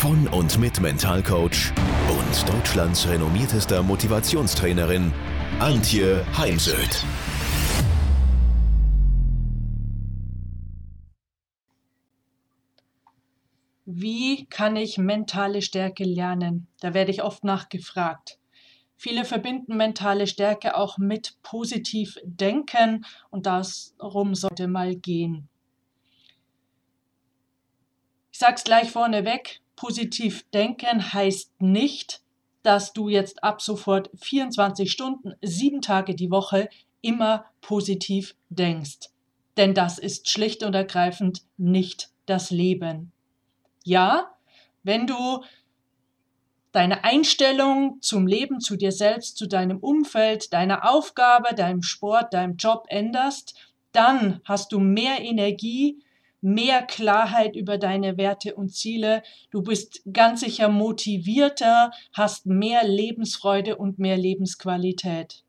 von und mit Mentalcoach und Deutschlands renommiertester Motivationstrainerin Antje Heimsöth. Wie kann ich mentale Stärke lernen? Da werde ich oft nachgefragt. Viele verbinden mentale Stärke auch mit positiv denken und darum sollte mal gehen. Ich sage es gleich vorneweg, positiv denken heißt nicht, dass du jetzt ab sofort 24 Stunden, sieben Tage die Woche immer positiv denkst. Denn das ist schlicht und ergreifend nicht das Leben. Ja, wenn du deine Einstellung zum Leben, zu dir selbst, zu deinem Umfeld, deiner Aufgabe, deinem Sport, deinem Job änderst, dann hast du mehr Energie, mehr Klarheit über deine Werte und Ziele. Du bist ganz sicher motivierter, hast mehr Lebensfreude und mehr Lebensqualität.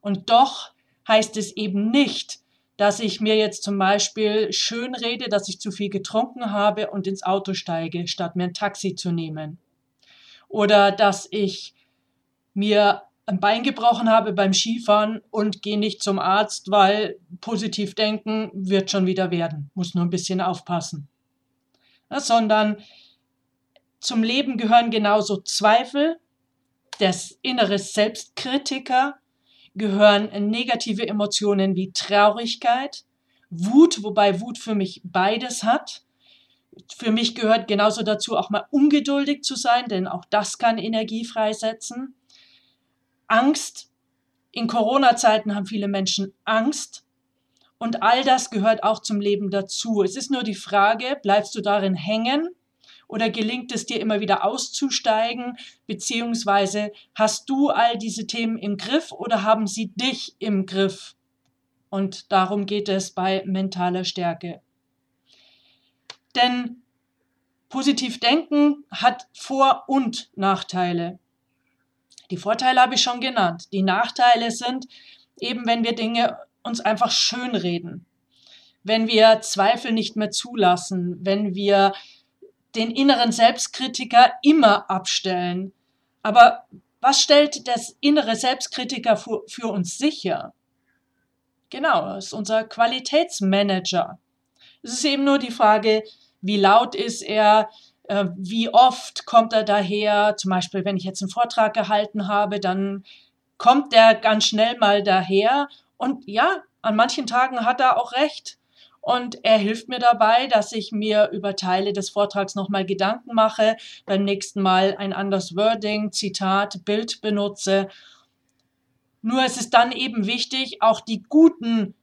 Und doch heißt es eben nicht, dass ich mir jetzt zum Beispiel schön rede, dass ich zu viel getrunken habe und ins Auto steige, statt mir ein Taxi zu nehmen. Oder dass ich mir ein Bein gebrochen habe beim Skifahren und gehe nicht zum Arzt, weil positiv denken wird schon wieder werden. Muss nur ein bisschen aufpassen. Ja, sondern zum Leben gehören genauso Zweifel, das innere Selbstkritiker, gehören negative Emotionen wie Traurigkeit, Wut, wobei Wut für mich beides hat. Für mich gehört genauso dazu, auch mal ungeduldig zu sein, denn auch das kann Energie freisetzen. Angst. In Corona-Zeiten haben viele Menschen Angst. Und all das gehört auch zum Leben dazu. Es ist nur die Frage, bleibst du darin hängen oder gelingt es dir immer wieder auszusteigen? Beziehungsweise hast du all diese Themen im Griff oder haben sie dich im Griff? Und darum geht es bei mentaler Stärke. Denn positiv denken hat Vor- und Nachteile. Die Vorteile habe ich schon genannt. Die Nachteile sind eben, wenn wir Dinge uns einfach schönreden, wenn wir Zweifel nicht mehr zulassen, wenn wir den inneren Selbstkritiker immer abstellen. Aber was stellt das innere Selbstkritiker für, für uns sicher? Genau, das ist unser Qualitätsmanager. Es ist eben nur die Frage, wie laut ist er, äh, wie oft kommt er daher? Zum Beispiel, wenn ich jetzt einen Vortrag gehalten habe, dann kommt der ganz schnell mal daher. Und ja, an manchen Tagen hat er auch recht. Und er hilft mir dabei, dass ich mir über Teile des Vortrags nochmal Gedanken mache, beim nächsten Mal ein anderes Wording, Zitat, Bild benutze. Nur es ist dann eben wichtig, auch die guten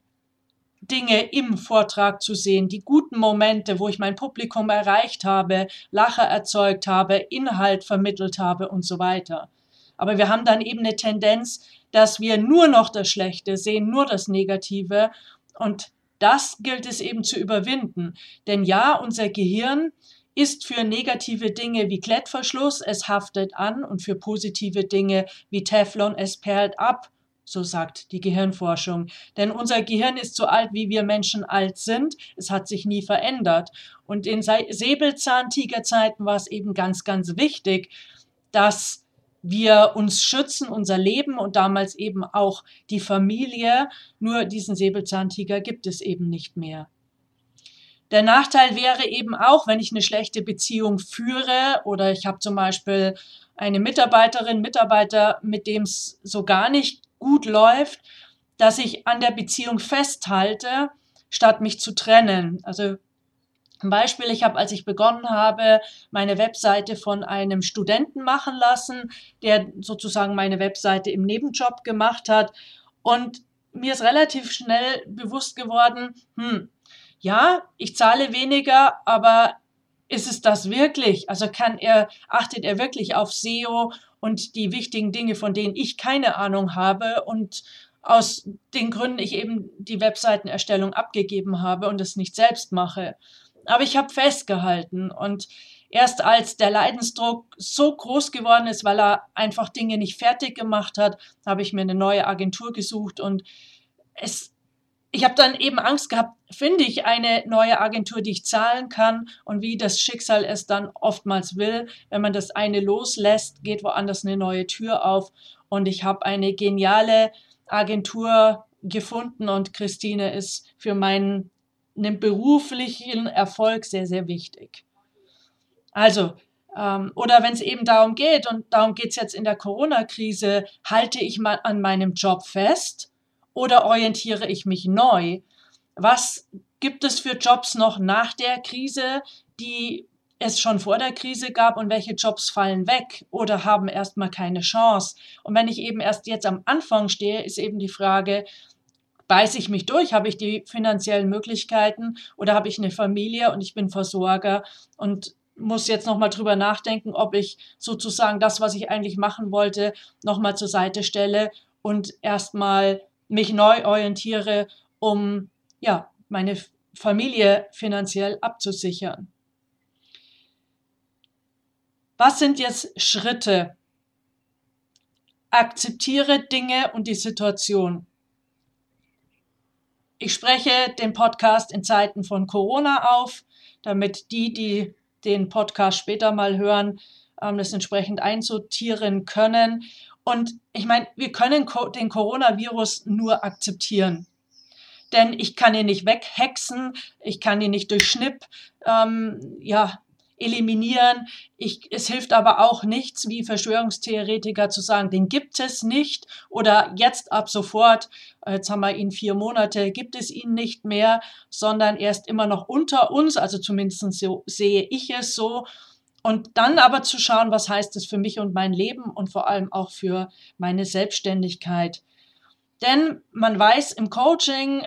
Dinge im Vortrag zu sehen, die guten Momente, wo ich mein Publikum erreicht habe, Lacher erzeugt habe, Inhalt vermittelt habe und so weiter. Aber wir haben dann eben eine Tendenz, dass wir nur noch das Schlechte sehen, nur das Negative und das gilt es eben zu überwinden. Denn ja, unser Gehirn ist für negative Dinge wie Klettverschluss, es haftet an und für positive Dinge wie Teflon, es perlt ab so sagt die Gehirnforschung. Denn unser Gehirn ist so alt, wie wir Menschen alt sind. Es hat sich nie verändert. Und in Säbelzahntigerzeiten war es eben ganz, ganz wichtig, dass wir uns schützen, unser Leben und damals eben auch die Familie. Nur diesen Säbelzahntiger gibt es eben nicht mehr. Der Nachteil wäre eben auch, wenn ich eine schlechte Beziehung führe oder ich habe zum Beispiel eine Mitarbeiterin, Mitarbeiter, mit dem es so gar nicht gut läuft, dass ich an der Beziehung festhalte, statt mich zu trennen. Also ein Beispiel, ich habe, als ich begonnen habe, meine Webseite von einem Studenten machen lassen, der sozusagen meine Webseite im Nebenjob gemacht hat. Und mir ist relativ schnell bewusst geworden, hm, ja, ich zahle weniger, aber ist es das wirklich? Also kann er, achtet er wirklich auf SEO und die wichtigen Dinge, von denen ich keine Ahnung habe und aus den Gründen ich eben die Webseitenerstellung abgegeben habe und es nicht selbst mache. Aber ich habe festgehalten und erst als der Leidensdruck so groß geworden ist, weil er einfach Dinge nicht fertig gemacht hat, habe ich mir eine neue Agentur gesucht und es ich habe dann eben Angst gehabt, finde ich eine neue Agentur, die ich zahlen kann und wie das Schicksal es dann oftmals will, wenn man das eine loslässt, geht woanders eine neue Tür auf und ich habe eine geniale Agentur gefunden und Christine ist für meinen beruflichen Erfolg sehr, sehr wichtig. Also, ähm, oder wenn es eben darum geht, und darum geht es jetzt in der Corona-Krise, halte ich mal an meinem Job fest oder orientiere ich mich neu? Was gibt es für Jobs noch nach der Krise, die es schon vor der Krise gab und welche Jobs fallen weg oder haben erstmal keine Chance. Und wenn ich eben erst jetzt am Anfang stehe, ist eben die Frage, beiße ich mich durch, habe ich die finanziellen Möglichkeiten oder habe ich eine Familie und ich bin Versorger und muss jetzt nochmal drüber nachdenken, ob ich sozusagen das, was ich eigentlich machen wollte, nochmal zur Seite stelle und erstmal mich neu orientiere, um ja, meine Familie finanziell abzusichern. Was sind jetzt Schritte? Akzeptiere Dinge und die Situation. Ich spreche den Podcast in Zeiten von Corona auf, damit die, die den Podcast später mal hören, ähm, das entsprechend einsortieren können. Und ich meine, wir können den Coronavirus nur akzeptieren. Denn ich kann ihn nicht weghexen, ich kann ihn nicht durch Schnipp ähm, ja, eliminieren. Ich, es hilft aber auch nichts, wie Verschwörungstheoretiker zu sagen, den gibt es nicht oder jetzt ab sofort, jetzt haben wir ihn vier Monate, gibt es ihn nicht mehr, sondern er ist immer noch unter uns, also zumindest so sehe ich es so. Und dann aber zu schauen, was heißt es für mich und mein Leben und vor allem auch für meine Selbstständigkeit. Denn man weiß im Coaching,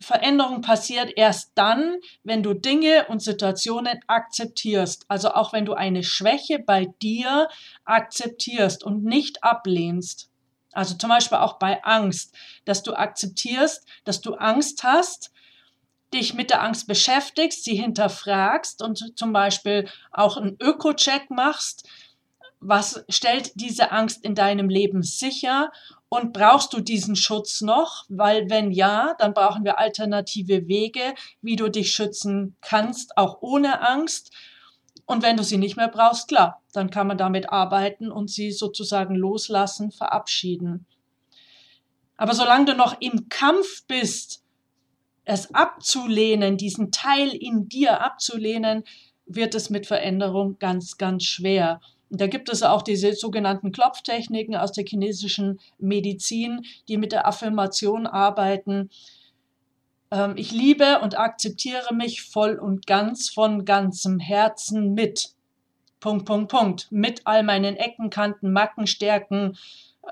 Veränderung passiert erst dann, wenn du Dinge und Situationen akzeptierst. Also auch wenn du eine Schwäche bei dir akzeptierst und nicht ablehnst. Also zum Beispiel auch bei Angst, dass du akzeptierst, dass du Angst hast dich mit der Angst beschäftigst, sie hinterfragst und zum Beispiel auch einen Öko-Check machst. Was stellt diese Angst in deinem Leben sicher? Und brauchst du diesen Schutz noch? Weil wenn ja, dann brauchen wir alternative Wege, wie du dich schützen kannst, auch ohne Angst. Und wenn du sie nicht mehr brauchst, klar, dann kann man damit arbeiten und sie sozusagen loslassen, verabschieden. Aber solange du noch im Kampf bist, es abzulehnen, diesen Teil in dir abzulehnen, wird es mit Veränderung ganz, ganz schwer. Da gibt es auch diese sogenannten Klopftechniken aus der chinesischen Medizin, die mit der Affirmation arbeiten. Ähm, ich liebe und akzeptiere mich voll und ganz von ganzem Herzen mit. Punkt, Punkt, Punkt. Mit all meinen Ecken, Kanten, Macken, Stärken,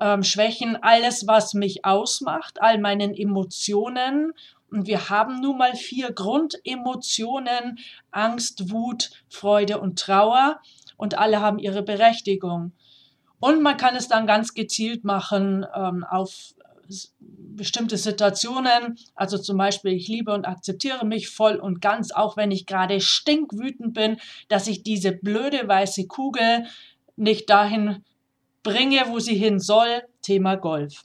ähm, Schwächen, alles, was mich ausmacht, all meinen Emotionen und wir haben nun mal vier Grundemotionen, Angst, Wut, Freude und Trauer. Und alle haben ihre Berechtigung. Und man kann es dann ganz gezielt machen ähm, auf bestimmte Situationen. Also zum Beispiel, ich liebe und akzeptiere mich voll und ganz, auch wenn ich gerade stinkwütend bin, dass ich diese blöde weiße Kugel nicht dahin bringe, wo sie hin soll. Thema Golf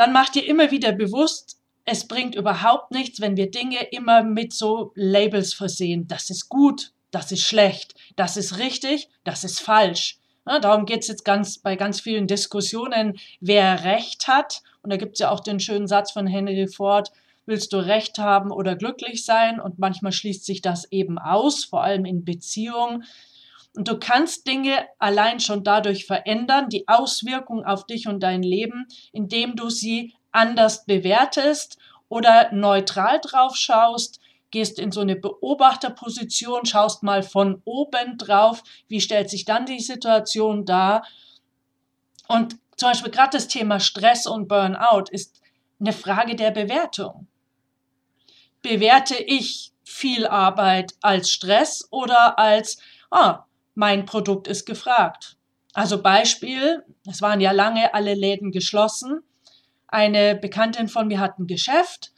dann mach dir immer wieder bewusst, es bringt überhaupt nichts, wenn wir Dinge immer mit so Labels versehen. Das ist gut, das ist schlecht, das ist richtig, das ist falsch. Ja, darum geht es jetzt ganz bei ganz vielen Diskussionen, wer Recht hat. Und da gibt es ja auch den schönen Satz von Henry Ford, willst du Recht haben oder glücklich sein? Und manchmal schließt sich das eben aus, vor allem in Beziehungen. Und du kannst Dinge allein schon dadurch verändern, die Auswirkungen auf dich und dein Leben, indem du sie anders bewertest oder neutral drauf schaust, gehst in so eine Beobachterposition, schaust mal von oben drauf, wie stellt sich dann die Situation dar. Und zum Beispiel gerade das Thema Stress und Burnout ist eine Frage der Bewertung. Bewerte ich viel Arbeit als Stress oder als, ah, mein Produkt ist gefragt. Also Beispiel, es waren ja lange alle Läden geschlossen. Eine Bekanntin von mir hat ein Geschäft,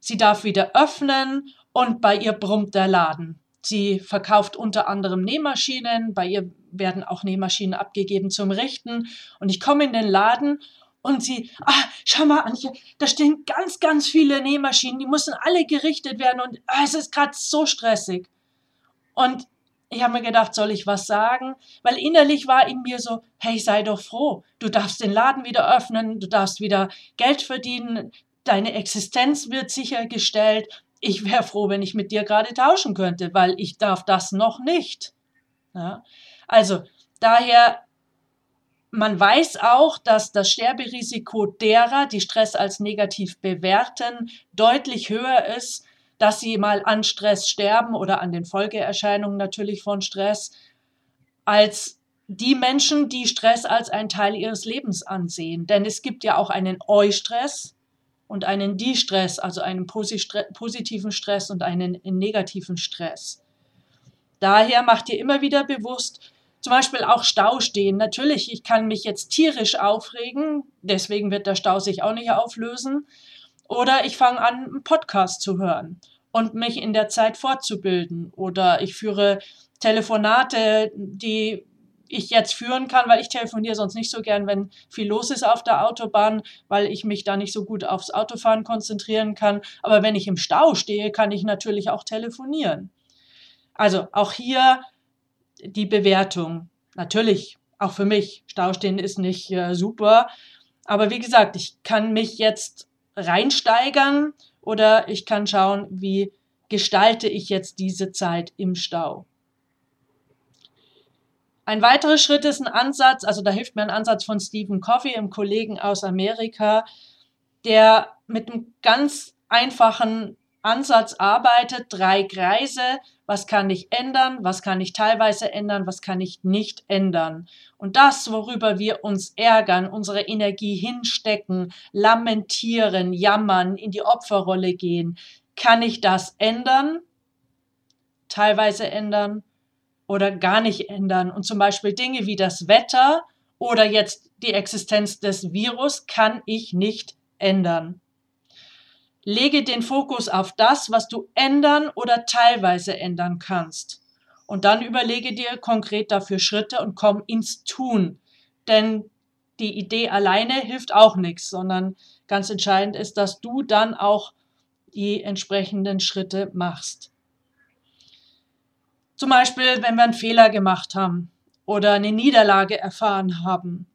sie darf wieder öffnen und bei ihr brummt der Laden. Sie verkauft unter anderem Nähmaschinen, bei ihr werden auch Nähmaschinen abgegeben zum Richten und ich komme in den Laden und sie, ah, schau mal, Antje, da stehen ganz, ganz viele Nähmaschinen, die müssen alle gerichtet werden und ah, es ist gerade so stressig. Und ich habe mir gedacht, soll ich was sagen? Weil innerlich war in mir so, hey, sei doch froh, du darfst den Laden wieder öffnen, du darfst wieder Geld verdienen, deine Existenz wird sichergestellt. Ich wäre froh, wenn ich mit dir gerade tauschen könnte, weil ich darf das noch nicht. Ja? Also daher man weiß auch, dass das Sterberisiko derer, die Stress als negativ bewerten, deutlich höher ist, dass sie mal an Stress sterben oder an den Folgeerscheinungen natürlich von Stress, als die Menschen, die Stress als einen Teil ihres Lebens ansehen. Denn es gibt ja auch einen Eustress und einen Distress, also einen positiven Stress und einen negativen Stress. Daher macht ihr immer wieder bewusst, zum Beispiel auch Stau stehen. Natürlich, ich kann mich jetzt tierisch aufregen, deswegen wird der Stau sich auch nicht auflösen. Oder ich fange an, einen Podcast zu hören und mich in der Zeit fortzubilden. Oder ich führe Telefonate, die ich jetzt führen kann, weil ich telefoniere sonst nicht so gern, wenn viel los ist auf der Autobahn, weil ich mich da nicht so gut aufs Autofahren konzentrieren kann. Aber wenn ich im Stau stehe, kann ich natürlich auch telefonieren. Also auch hier die Bewertung. Natürlich, auch für mich, Staustehen ist nicht äh, super. Aber wie gesagt, ich kann mich jetzt reinsteigern oder ich kann schauen, wie gestalte ich jetzt diese Zeit im Stau. Ein weiterer Schritt ist ein Ansatz, also da hilft mir ein Ansatz von Stephen Coffey, einem Kollegen aus Amerika, der mit einem ganz einfachen Ansatz arbeitet, drei Kreise, was kann ich ändern, was kann ich teilweise ändern, was kann ich nicht ändern. Und das, worüber wir uns ärgern, unsere Energie hinstecken, lamentieren, jammern, in die Opferrolle gehen, kann ich das ändern, teilweise ändern oder gar nicht ändern. Und zum Beispiel Dinge wie das Wetter oder jetzt die Existenz des Virus kann ich nicht ändern. Lege den Fokus auf das, was du ändern oder teilweise ändern kannst. Und dann überlege dir konkret dafür Schritte und komm ins Tun. Denn die Idee alleine hilft auch nichts, sondern ganz entscheidend ist, dass du dann auch die entsprechenden Schritte machst. Zum Beispiel, wenn wir einen Fehler gemacht haben oder eine Niederlage erfahren haben,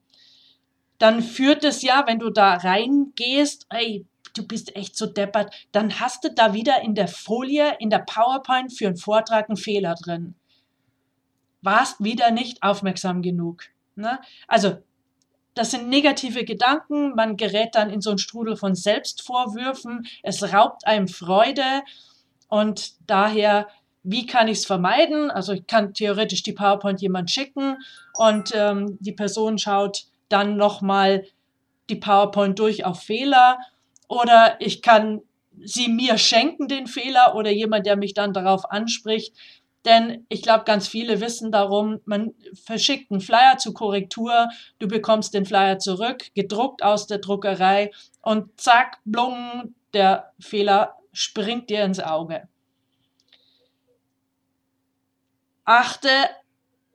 dann führt es ja, wenn du da reingehst, ey, du bist echt so deppert, dann hast du da wieder in der Folie, in der PowerPoint für einen Vortrag einen Fehler drin. Warst wieder nicht aufmerksam genug. Ne? Also, das sind negative Gedanken, man gerät dann in so einen Strudel von Selbstvorwürfen, es raubt einem Freude und daher, wie kann ich es vermeiden? Also ich kann theoretisch die PowerPoint jemand schicken und ähm, die Person schaut dann nochmal die PowerPoint durch auf Fehler oder ich kann sie mir schenken, den Fehler, oder jemand, der mich dann darauf anspricht. Denn ich glaube, ganz viele wissen darum, man verschickt einen Flyer zur Korrektur, du bekommst den Flyer zurück, gedruckt aus der Druckerei und zack, blung, der Fehler springt dir ins Auge. Achte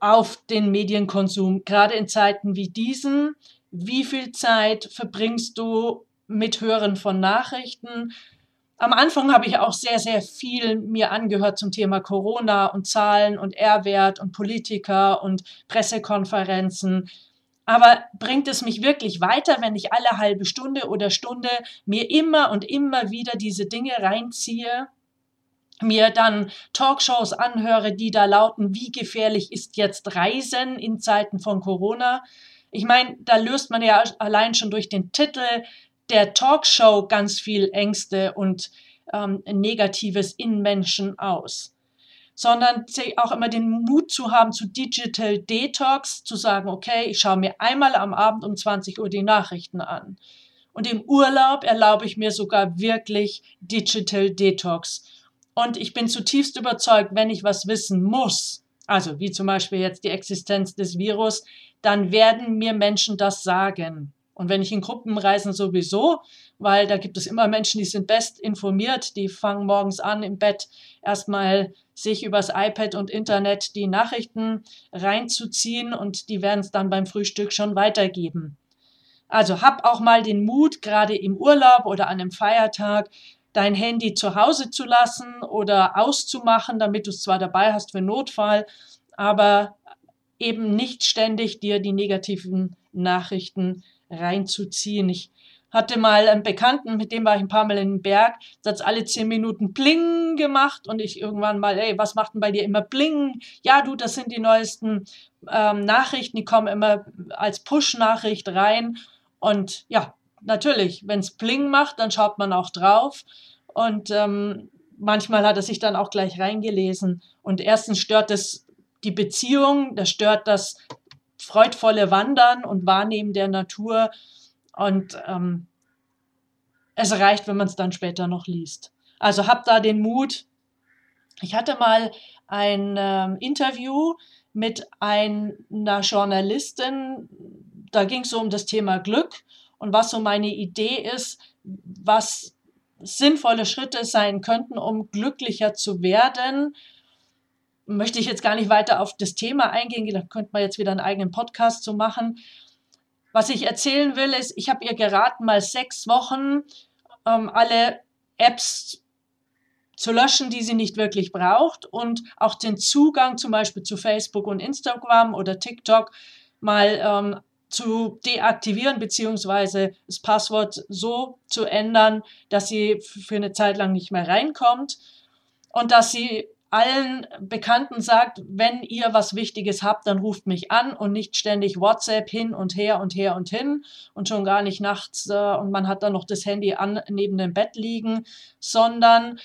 auf den Medienkonsum, gerade in Zeiten wie diesen. Wie viel Zeit verbringst du mit Hören von Nachrichten. Am Anfang habe ich auch sehr, sehr viel mir angehört zum Thema Corona und Zahlen und R-Wert und Politiker und Pressekonferenzen. Aber bringt es mich wirklich weiter, wenn ich alle halbe Stunde oder Stunde mir immer und immer wieder diese Dinge reinziehe? mir dann Talkshows anhöre, die da lauten, wie gefährlich ist jetzt Reisen in Zeiten von Corona. Ich meine, da löst man ja allein schon durch den Titel der Talkshow ganz viel Ängste und ähm, Negatives in Menschen aus, sondern auch immer den Mut zu haben zu Digital Detox, zu sagen, okay, ich schaue mir einmal am Abend um 20 Uhr die Nachrichten an. Und im Urlaub erlaube ich mir sogar wirklich Digital Detox. Und ich bin zutiefst überzeugt, wenn ich was wissen muss, also wie zum Beispiel jetzt die Existenz des Virus, dann werden mir Menschen das sagen. Und wenn ich in Gruppen reisen sowieso, weil da gibt es immer Menschen, die sind best informiert, die fangen morgens an im Bett erstmal sich übers iPad und Internet die Nachrichten reinzuziehen und die werden es dann beim Frühstück schon weitergeben. Also hab auch mal den Mut, gerade im Urlaub oder an einem Feiertag, dein Handy zu Hause zu lassen oder auszumachen, damit du es zwar dabei hast für Notfall, aber eben nicht ständig dir die negativen Nachrichten reinzuziehen. Ich hatte mal einen Bekannten, mit dem war ich ein paar Mal in den Berg, das hat alle zehn Minuten Bling gemacht und ich irgendwann mal, ey, was macht denn bei dir immer Bling? Ja, du, das sind die neuesten ähm, Nachrichten, die kommen immer als Push-Nachricht rein und ja, natürlich, wenn es Bling macht, dann schaut man auch drauf und ähm, manchmal hat er sich dann auch gleich reingelesen und erstens stört es die Beziehung, das stört das freudvolle Wandern und Wahrnehmen der Natur. Und ähm, es reicht, wenn man es dann später noch liest. Also habt da den Mut. Ich hatte mal ein ähm, Interview mit einer Journalistin, da ging es so um das Thema Glück und was so meine Idee ist, was sinnvolle Schritte sein könnten, um glücklicher zu werden möchte ich jetzt gar nicht weiter auf das Thema eingehen, da könnte man jetzt wieder einen eigenen Podcast zu machen. Was ich erzählen will, ist, ich habe ihr geraten, mal sechs Wochen ähm, alle Apps zu löschen, die sie nicht wirklich braucht und auch den Zugang zum Beispiel zu Facebook und Instagram oder TikTok mal ähm, zu deaktivieren beziehungsweise das Passwort so zu ändern, dass sie für eine Zeit lang nicht mehr reinkommt und dass sie allen Bekannten sagt, wenn ihr was Wichtiges habt, dann ruft mich an und nicht ständig WhatsApp hin und her und her und hin und schon gar nicht nachts äh, und man hat dann noch das Handy an neben dem Bett liegen, sondern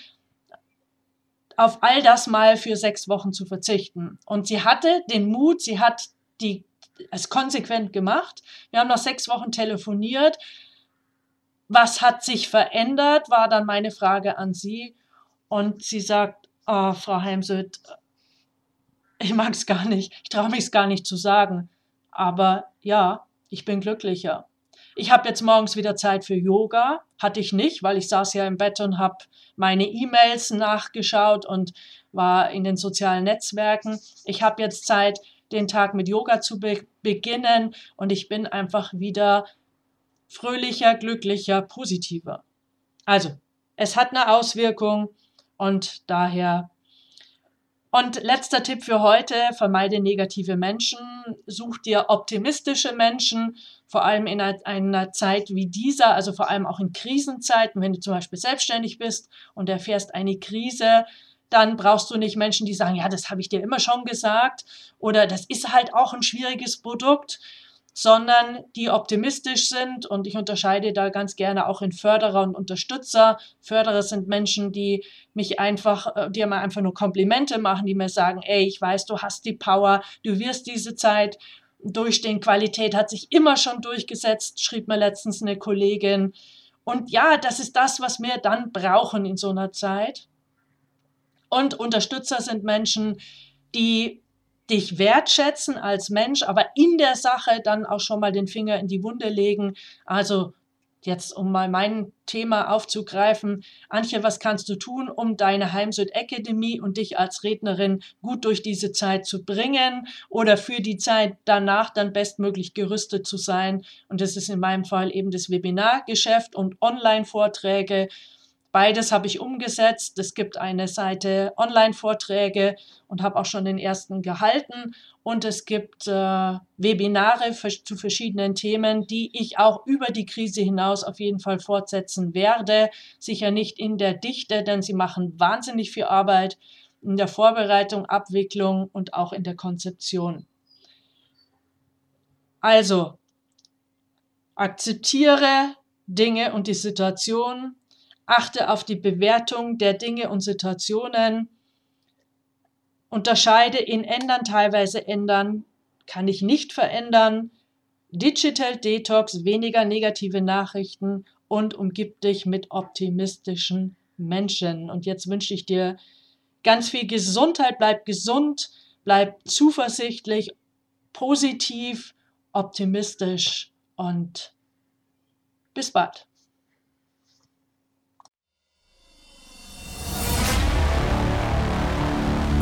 auf all das mal für sechs Wochen zu verzichten. Und sie hatte den Mut, sie hat die es konsequent gemacht. Wir haben nach sechs Wochen telefoniert. Was hat sich verändert, war dann meine Frage an sie. Und sie sagt, Oh, Frau Heimsöth, ich mag es gar nicht. Ich traue mich es gar nicht zu sagen. Aber ja, ich bin glücklicher. Ich habe jetzt morgens wieder Zeit für Yoga. Hatte ich nicht, weil ich saß ja im Bett und habe meine E-Mails nachgeschaut und war in den sozialen Netzwerken. Ich habe jetzt Zeit, den Tag mit Yoga zu be beginnen und ich bin einfach wieder fröhlicher, glücklicher, positiver. Also, es hat eine Auswirkung und daher. Und letzter Tipp für heute, vermeide negative Menschen, such dir optimistische Menschen, vor allem in einer Zeit wie dieser, also vor allem auch in Krisenzeiten, wenn du zum Beispiel selbstständig bist und erfährst eine Krise, dann brauchst du nicht Menschen, die sagen, ja, das habe ich dir immer schon gesagt oder das ist halt auch ein schwieriges Produkt, sondern die optimistisch sind. Und ich unterscheide da ganz gerne auch in Förderer und Unterstützer. Förderer sind Menschen, die mich einfach, äh, die mir einfach nur Komplimente machen, die mir sagen, ey, ich weiß, du hast die Power, du wirst diese Zeit durchstehen. Qualität hat sich immer schon durchgesetzt, schrieb mir letztens eine Kollegin. Und ja, das ist das, was wir dann brauchen in so einer Zeit. Und Unterstützer sind Menschen, die dich wertschätzen als Mensch, aber in der Sache dann auch schon mal den Finger in die Wunde legen. Also jetzt, um mal mein Thema aufzugreifen, Antje, was kannst du tun, um deine Heimsüd Academy und dich als Rednerin gut durch diese Zeit zu bringen oder für die Zeit danach dann bestmöglich gerüstet zu sein? Und das ist in meinem Fall eben das Webinargeschäft und Online-Vorträge Beides habe ich umgesetzt. Es gibt eine Seite Online-Vorträge und habe auch schon den ersten gehalten. Und es gibt äh, Webinare zu verschiedenen Themen, die ich auch über die Krise hinaus auf jeden Fall fortsetzen werde. Sicher nicht in der Dichte, denn sie machen wahnsinnig viel Arbeit in der Vorbereitung, Abwicklung und auch in der Konzeption. Also, akzeptiere Dinge und die Situation, achte auf die Bewertung der Dinge und Situationen, unterscheide in ändern, teilweise ändern, kann ich nicht verändern, Digital Detox, weniger negative Nachrichten und umgib dich mit optimistischen Menschen. Und jetzt wünsche ich dir ganz viel Gesundheit, bleib gesund, bleib zuversichtlich, positiv, optimistisch und bis bald.